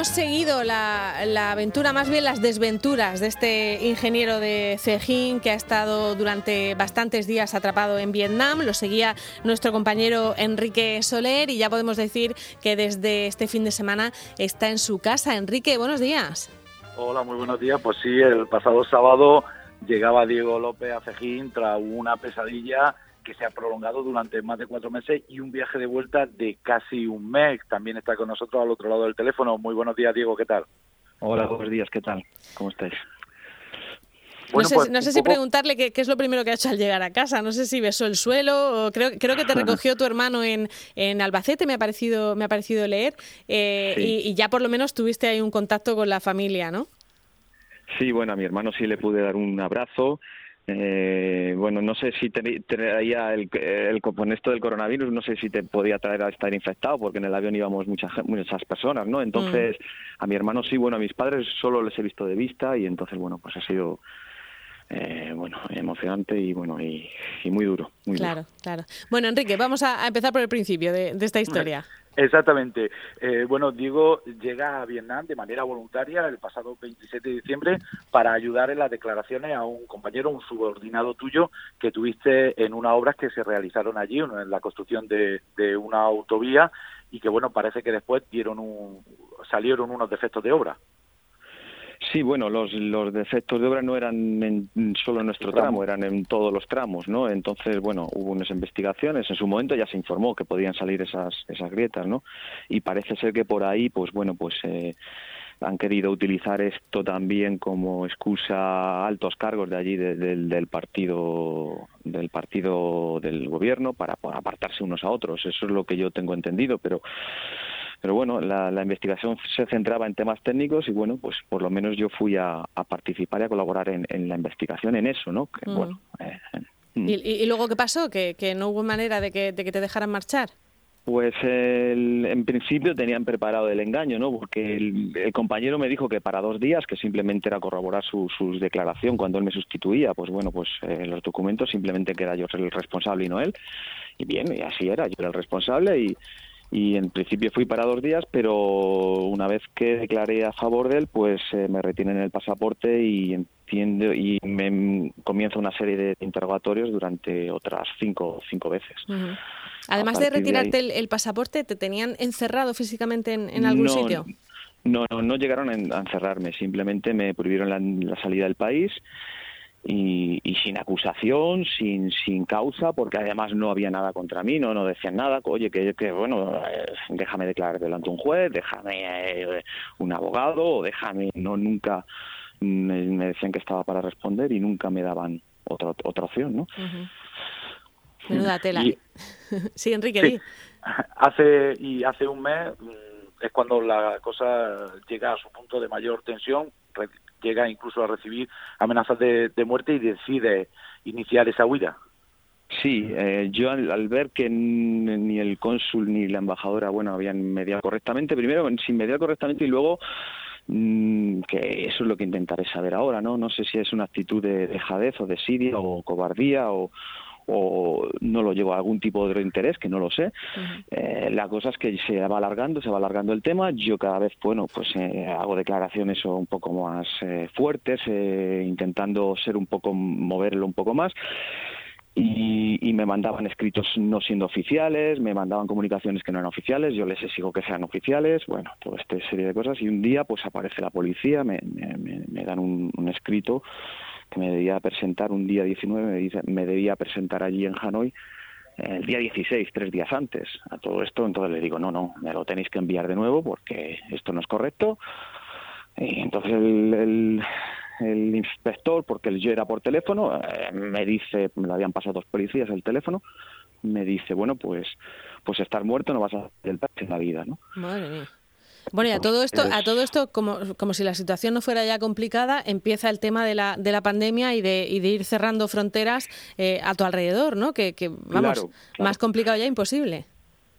Hemos seguido la, la, aventura, más bien las desventuras de este ingeniero de Cejín que ha estado durante bastantes días atrapado en Vietnam. Lo seguía nuestro compañero Enrique Soler y ya podemos decir que desde este fin de semana está en su casa. Enrique, buenos días. Hola, muy buenos días. Pues sí, el pasado sábado llegaba Diego López a Cejín tras una pesadilla que se ha prolongado durante más de cuatro meses y un viaje de vuelta de casi un mes. También está con nosotros al otro lado del teléfono. Muy buenos días, Diego, ¿qué tal? Hola, buenos días, ¿qué tal? ¿Cómo estáis? no sé, pues, no sé si preguntarle qué, es lo primero que ha hecho al llegar a casa. No sé si besó el suelo. O creo, creo que te recogió tu hermano en, en Albacete, me ha parecido, me ha parecido leer. Eh, y, y, ya por lo menos tuviste ahí un contacto con la familia, ¿no? Sí, bueno, a mi hermano sí le pude dar un abrazo. Eh, bueno, no sé si traía el, el, con esto del coronavirus, no sé si te podía traer a estar infectado, porque en el avión íbamos muchas muchas personas, ¿no? Entonces, mm. a mi hermano sí, bueno, a mis padres solo les he visto de vista y entonces, bueno, pues ha sido eh, bueno, emocionante y bueno y, muy duro. claro, claro. Bueno, Enrique, vamos a, empezar por el principio de, esta historia. Exactamente. Eh, bueno, Diego llega a Vietnam de manera voluntaria el pasado 27 de diciembre para ayudar en las declaraciones a un compañero, un subordinado tuyo que tuviste en unas obras que se realizaron allí, en la construcción de, de una autovía y que bueno, parece que después dieron un, salieron unos defectos de obra. Sí, bueno, los, los defectos de obra no eran en, solo en nuestro tramo, eran en todos los tramos, ¿no? Entonces, bueno, hubo unas investigaciones, en su momento ya se informó que podían salir esas, esas grietas, ¿no? Y parece ser que por ahí, pues bueno, pues eh, han querido utilizar esto también como excusa a altos cargos de allí del partido del partido del gobierno para apartarse unos a otros. Eso es lo que yo tengo entendido, pero pero bueno, la, investigación se centraba en temas técnicos y bueno, pues por lo menos yo fui a, participar y a colaborar en, la investigación en eso, ¿no? Mm. bueno, eh, mm. ¿Y, luego qué pasó? ¿Que, no hubo manera de que, te dejaran marchar? Pues en principio tenían preparado el engaño, ¿no? Porque el, compañero me dijo que para dos días, que simplemente era corroborar su, declaración cuando él me sustituía, pues bueno, pues eh, los documentos simplemente que era yo el responsable y no él. Y bien, y así era, yo era el responsable y, y en principio fui para dos días, pero una vez que declaré a favor de él, pues eh, me retienen el pasaporte y entiendo y me comienza una serie de interrogatorios durante otras cinco, cinco veces. Además de retirarte el, pasaporte, ¿te tenían encerrado físicamente en, algún sitio? No, no, no llegaron a encerrarme, simplemente me prohibieron la salida del país y, y, sin acusación, sin, sin causa, porque además no había nada contra mí, no, no decían nada, oye, que, que bueno, eh, déjame declarar delante de un juez, déjame eh, un abogado, o déjame, no, nunca me, decían que estaba para responder y nunca me daban otra, otra opción, ¿no? Menuda tela. sí, Enrique, Hace, y hace un mes mm, es cuando la cosa llega a su punto de mayor tensión, llega incluso a recibir amenazas de, muerte y decide iniciar esa huida. Sí, eh, yo al, ver que ni el cónsul ni la embajadora, bueno, habían mediado correctamente, primero sin mediar correctamente y luego mm, que eso es lo que intentaré saber ahora, ¿no? No sé si es una actitud de dejadez o de sidia o cobardía o, o no lo llevo a algún tipo de interés, que no lo sé. Eh, la cosa es que se va alargando, se va alargando el tema. Yo cada vez, bueno, pues eh, hago declaraciones un poco más eh, fuertes, intentando ser un poco, moverlo un poco más. Y, me mandaban escritos no siendo oficiales, me mandaban comunicaciones que no eran oficiales, yo les exijo que sean oficiales, bueno, toda esta serie de cosas. Y un día, pues aparece la policía, me, me, dan un, un escrito que me debía presentar un día 19, me, dice, me debía presentar allí en Hanoi el día 16, tres días antes. A todo esto, entonces le digo, no, no, me lo tenéis que enviar de nuevo porque esto no es correcto. Y entonces el, el, inspector, porque yo era por teléfono, eh, me dice, me lo habían pasado dos policías el teléfono, me dice, bueno, pues pues estar muerto no vas a hacer el en la vida, ¿no? Madre mía. Bueno, y a todo esto, a todo esto como, como si la situación no fuera ya complicada, empieza el tema de la, de la pandemia y de, y de ir cerrando fronteras eh, a tu alrededor, ¿no? Que, que vamos, más complicado ya imposible.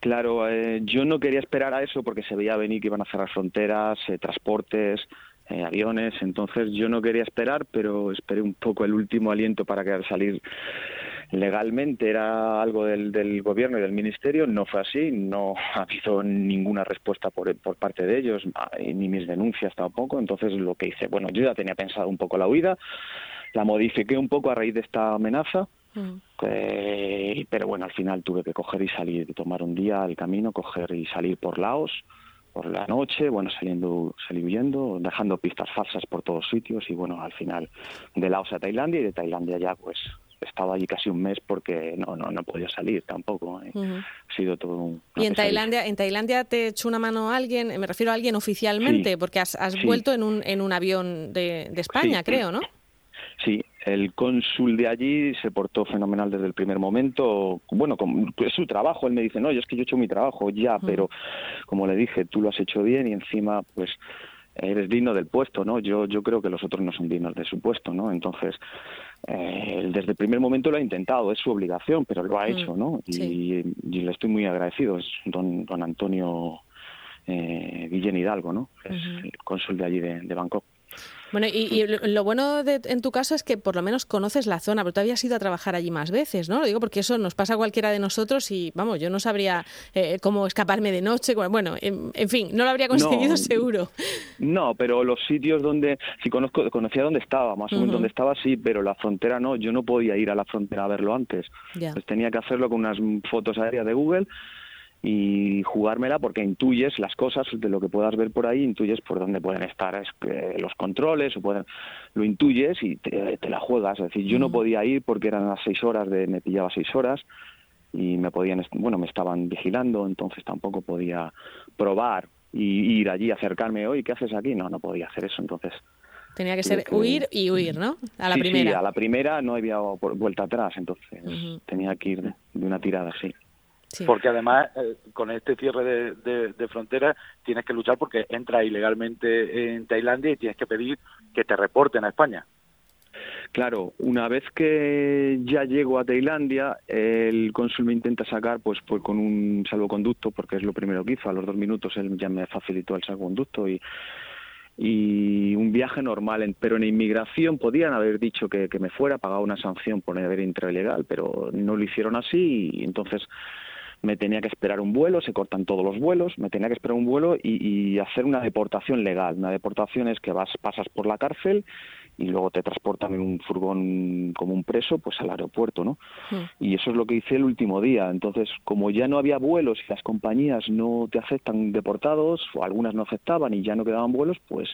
Claro, eh, yo no quería esperar a eso porque se veía venir que iban a cerrar fronteras, eh, transportes, aviones, entonces yo no quería esperar, pero esperé un poco el último aliento para querer salir legalmente era algo del, del, gobierno y del ministerio, no fue así, no ha habido ninguna respuesta por, por parte de ellos, ah, ni mis denuncias tampoco, entonces lo que hice, bueno, yo ya tenía pensado un poco la huida, la modifiqué un poco a raíz de esta amenaza, mm. eh, pero bueno, al final tuve que coger y salir, tomar un día al camino, coger y salir por Laos, por la noche, bueno, saliendo, salir huyendo, dejando pistas falsas por todos sitios y bueno, al final de Laos a Tailandia y de Tailandia ya pues he estado allí casi un mes porque no no no podía salir tampoco. ¿eh? Ha sido todo un... ¿Y en Tailandia, en Tailandia te echó una mano alguien? Me refiero a alguien oficialmente, porque has, vuelto en un, en un avión de, de España, creo, ¿no? Sí, el cónsul de allí se portó fenomenal desde el primer momento. Bueno, es su trabajo. Él me dice, no, yo es que yo he hecho mi trabajo ya, pero como le dije, tú lo has hecho bien y encima, pues eres digno del puesto, ¿no? Yo, yo creo que los otros no son dignos de su puesto, ¿no? Entonces, eh, desde el primer momento lo ha intentado, es su obligación, pero lo ha hecho, ¿no? Y, le estoy muy agradecido, es don, don Antonio eh, Guillén Hidalgo, ¿no? Es el cónsul de allí de Bangkok. Bueno, y, lo bueno de, en tu caso es que por lo menos conoces la zona, pero tú habías ido a trabajar allí más veces, ¿no? Lo digo porque eso nos pasa a cualquiera de nosotros y, vamos, yo no sabría eh, cómo escaparme de noche. Bueno, en, fin, no lo habría conseguido seguro. No, pero los sitios donde, si conozco, conocía dónde estaba, más o menos donde estaba, sí, pero la frontera no, yo no podía ir a la frontera a verlo antes. Pues tenía que hacerlo con unas fotos aéreas de Google y jugármela porque intuyes las cosas de lo que puedas ver por ahí, intuyes por dónde pueden estar los controles, o pueden, lo intuyes y te, la juegas. Es decir, yo no podía ir porque eran las seis horas, de, me pillaba seis horas y me podían, bueno, me estaban vigilando, entonces tampoco podía probar y ir allí, acercarme, hoy ¿qué haces aquí? No, no podía hacer eso, entonces... Tenía que ser huir y huir, ¿no? A la primera. Sí, a la primera no había vuelta atrás, entonces tenía que ir de, de una tirada, sí. Porque además, eh, con este cierre de, de, fronteras, tienes que luchar porque entras ilegalmente en Tailandia y tienes que pedir que te reporten a España. Claro, una vez que ya llego a Tailandia, el cónsul me intenta sacar pues, pues con un salvoconducto, porque es lo primero que hizo. A los dos minutos él ya me facilitó el salvoconducto y, y un viaje normal. Pero en inmigración podían haber dicho que, que me fuera, pagado una sanción por haber entrado ilegal, pero no lo hicieron así y entonces me tenía que esperar un vuelo, se cortan todos los vuelos, me tenía que esperar un vuelo y, hacer una deportación legal. Una deportación es que vas, pasas por la cárcel y luego te transportan en un furgón como un preso pues al aeropuerto, ¿no? Hmm. Y eso es lo que hice el último día. Entonces, como ya no había vuelos y las compañías no te aceptan deportados, o algunas no aceptaban y ya no quedaban vuelos, pues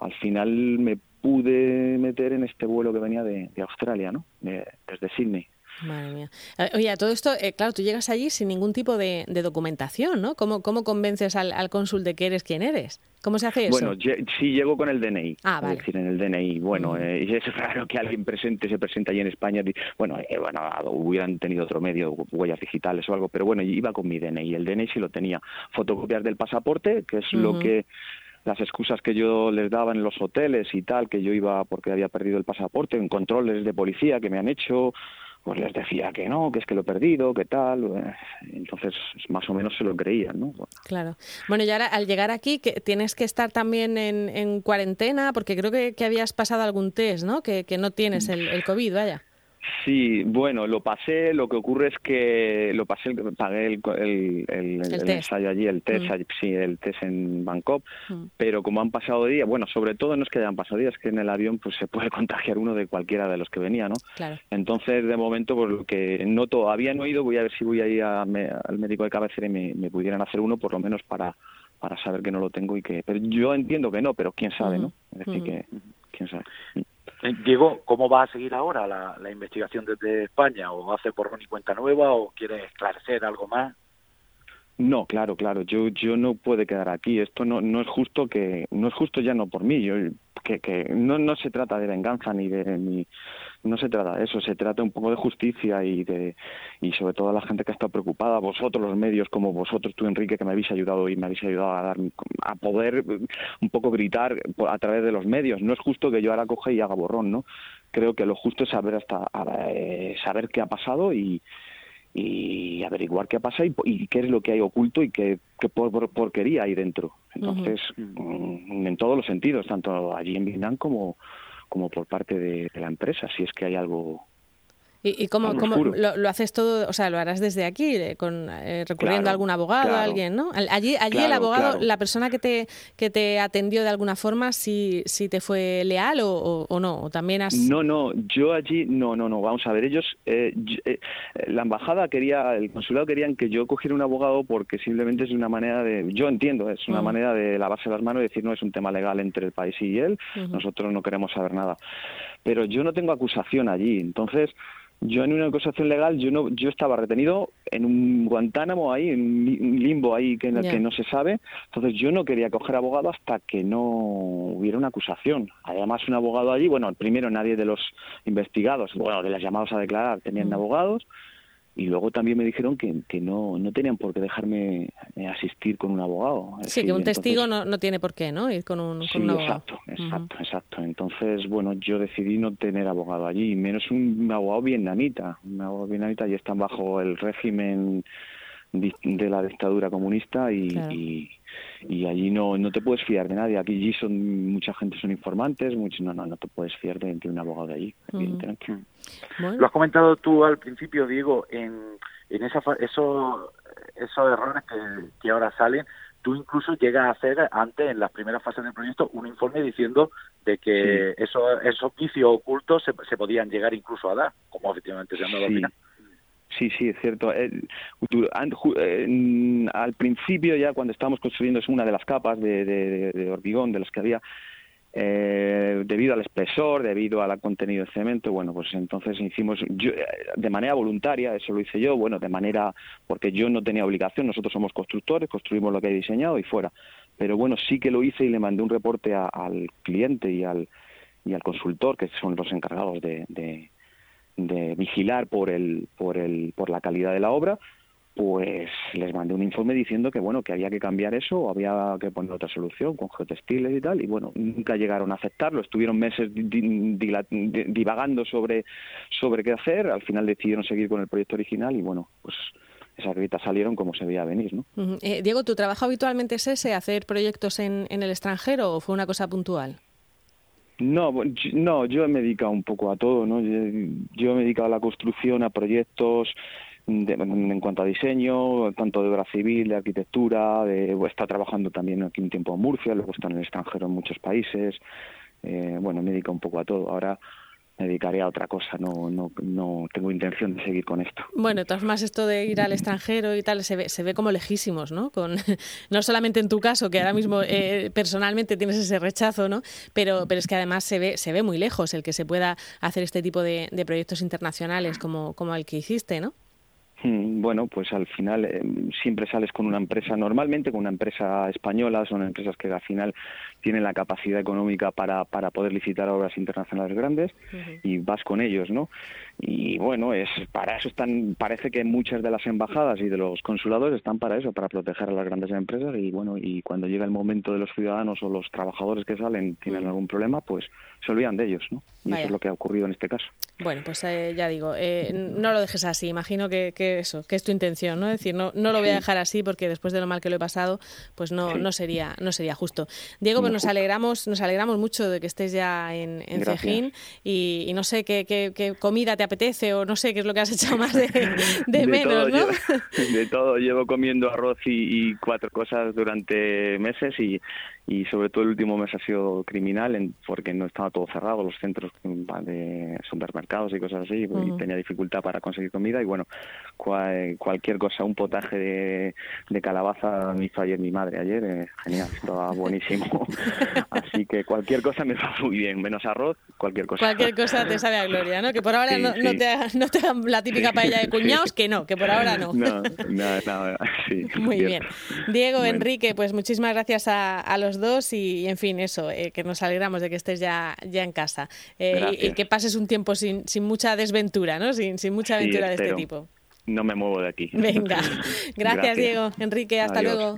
al final me pude meter en este vuelo que venía de, Australia, ¿no? desde Sydney. Madre mía. Eh, oye, todo esto, eh, claro, tú llegas allí sin ningún tipo de, documentación, ¿no? ¿Cómo, cómo convences al, cónsul de que eres quien eres? ¿Cómo se hace eso? Bueno, sí llego con el DNI. Ah, vale. Es decir, en el DNI. Bueno, mm. eh, es raro que alguien presente se presente allí en España. Bueno, bueno, hubieran tenido otro medio, huellas digitales o algo, pero bueno, iba con mi DNI. El DNI sí lo tenía. Fotocopias del pasaporte, que es lo que las excusas que yo les daba en los hoteles y tal, que yo iba porque había perdido el pasaporte, en controles de policía que me han hecho, pues les decía que no, que es que lo he perdido, que tal. Eh, entonces, más o menos se lo creían, ¿no? Claro. Bueno, y ahora al llegar aquí, que tienes que estar también en, en cuarentena, porque creo que, que, habías pasado algún test, ¿no? Que, que no tienes el, el COVID, vaya. Sí, bueno, lo pasé, lo que ocurre es que lo pasé, pagué el, el, el, ensayo allí, el test, mm. sí, el test en Bangkok, mm. pero como han pasado días, bueno, sobre todo no es que hayan pasado días, que en el avión pues se puede contagiar uno de cualquiera de los que venía, ¿no? Claro. Entonces, de momento, pues lo que no todavía no he ido, voy a ver si voy a ir al médico de cabecera y me, me, pudieran hacer uno, por lo menos para, para saber que no lo tengo y que... Pero yo entiendo que no, pero quién sabe, ¿no? Es decir, que quién sabe. Eh, Diego, ¿cómo va a seguir ahora la, investigación desde España? ¿O hace por y cuenta nueva o quiere esclarecer algo más? No, claro, claro. Yo, yo no puede quedar aquí. Esto no, no es justo que, no es justo ya no por mí. Yo, que, que no, no se trata de venganza ni de ni, no se trata de eso. Se trata un poco de justicia y de y sobre todo a la gente que está preocupada. Vosotros los medios como vosotros, tú Enrique, que me habéis ayudado y me habéis ayudado a dar a poder un poco gritar a través de los medios. No es justo que yo ahora coja y haga borrón, ¿no? Creo que lo justo es saber hasta eh, saber qué ha pasado y y averiguar qué pasa y, y, qué es lo que hay oculto y qué, qué por, porquería hay dentro. Entonces, mm, en todos los sentidos, tanto allí en Vietnam como, como por parte de, la empresa, si es que hay algo ¿Y, cómo, lo, haces todo? O sea, lo harás desde aquí, eh, con, eh, recurriendo a algún abogado, a alguien, ¿no? Allí, allí el abogado, la persona que te, que te atendió de alguna forma, si ¿sí, te fue leal o, no? ¿O también has... No, no, yo allí, no, no, no, vamos a ver, ellos, eh, la embajada quería, el consulado querían que yo cogiera un abogado porque simplemente es una manera de, yo entiendo, es una manera de lavarse las manos y decir, no es un tema legal entre el país y él, nosotros no queremos saber nada. Pero yo no tengo acusación allí, entonces yo en una acusación legal, yo no, yo estaba retenido en un Guantánamo ahí, en un limbo ahí que, que no se sabe. Entonces yo no quería coger abogado hasta que no hubiera una acusación. Además un abogado allí, bueno, primero nadie de los investigados, bueno, de los llamados a declarar tenían mm. abogados y luego también me dijeron que, que no, no tenían por qué dejarme eh, asistir con un abogado. Sí, que un testigo no, no tiene por qué, ¿no? Ir con un, con un abogado. Exacto, exacto, exacto. Entonces, bueno, yo decidí no tener abogado allí, menos un abogado vietnamita. Un abogado vietnamita y están bajo el régimen de la dictadura comunista y, y, allí no, no te puedes fiar de nadie. Aquí son mucha gente son informantes, muchos, no, no, no te puedes fiar de, un abogado de allí, Lo has comentado tú al principio, Diego, en, en esa, esos, esos errores que, que ahora salen, tú incluso llegas a hacer antes, en las primeras fases del proyecto, un informe diciendo de que esos, esos vicios ocultos se, se podían llegar incluso a dar, como efectivamente se han dado al final. Sí, sí, es cierto. al principio, ya cuando estábamos construyendo, es una de las capas de, hormigón de las que había, eh, debido al espesor, debido al contenido de cemento, bueno, pues entonces hicimos yo, de manera voluntaria, eso lo hice yo, bueno, de manera, porque yo no tenía obligación, nosotros somos constructores, construimos lo que he diseñado y fuera. Pero bueno, sí que lo hice y le mandé un reporte al cliente y al, y al consultor, que son los encargados de de vigilar por el, por el, por la calidad de la obra, pues les mandé un informe diciendo que bueno que había que cambiar eso o había que poner otra solución con geotextiles y tal y bueno nunca llegaron a aceptarlo. Estuvieron meses divagando sobre sobre qué hacer. Al final decidieron seguir con el proyecto original y bueno pues esas grietas salieron como se veía venir ¿no? Eh, Diego tu trabajo habitualmente es ese hacer proyectos en, en el extranjero o fue una cosa puntual no, no, yo me he dedicado un poco a todo, ¿no? Yo, me he dedicado a la construcción, a proyectos en cuanto a diseño, tanto de obra civil, de arquitectura, de, estado trabajando también aquí un tiempo en Murcia, luego estado en el extranjero en muchos países, eh, bueno, me he dedicado un poco a todo. Ahora me dedicaré a otra cosa, no, no, no tengo intención de seguir con esto. Bueno, de todas más esto de ir al extranjero y tal, se ve, se ve como lejísimos, ¿no? Con, no solamente en tu caso, que ahora mismo eh, personalmente tienes ese rechazo, ¿no? Pero, pero es que además se ve, se ve muy lejos el que se pueda hacer este tipo de, de proyectos internacionales como, como el que hiciste, ¿no? Hmm, bueno, pues al final eh, siempre sales con una empresa, normalmente con una empresa española, son empresas que al final tienen la capacidad económica para, para poder licitar obras internacionales grandes y vas con ellos, ¿no? Y bueno, es para eso están, parece que muchas de las embajadas y de los consulados están para eso, para proteger a las grandes empresas y bueno, y cuando llega el momento de los ciudadanos o los trabajadores que salen tienen algún problema, pues se olvidan de ellos, ¿no? Y eso es lo que ha ocurrido en este caso. Bueno, pues eh, ya digo, eh, no lo dejes así, imagino que, que, eso, que es tu intención, ¿no? Es decir, no, no lo voy a dejar así porque después de lo mal que lo he pasado, pues no, no sería, no sería justo. Diego, nos alegramos, nos alegramos mucho de que estés ya en, en Cejín y, no sé qué, qué, qué comida te apetece o no sé qué es lo que has echado más de, menos, ¿no? de todo, llevo comiendo arroz y, cuatro cosas durante meses y, y sobre todo el último mes ha sido criminal en, porque no estaba todo cerrado, los centros de supermercados y cosas así, y tenía dificultad para conseguir comida y bueno, cualquier cosa, un potaje de, de calabaza me hizo ayer mi madre, ayer, eh, genial, estaba buenísimo, así que cualquier cosa me va muy bien, menos arroz, cualquier cosa. Cualquier cosa te sabe a gloria, ¿no? Que por ahora no, no, te, no te dan la típica paella de cuñados, que no, que por ahora no. No, no, no, sí. Muy bien. Diego, Enrique, pues muchísimas gracias a, a los dos y, en fin, eso, eh, que nos alegramos de que estés ya, ya en casa eh, y, que pases un tiempo sin, sin mucha desventura, ¿no? Sin, sin mucha aventura de este tipo. No me muevo de aquí. Venga, gracias, Diego. Enrique, hasta luego.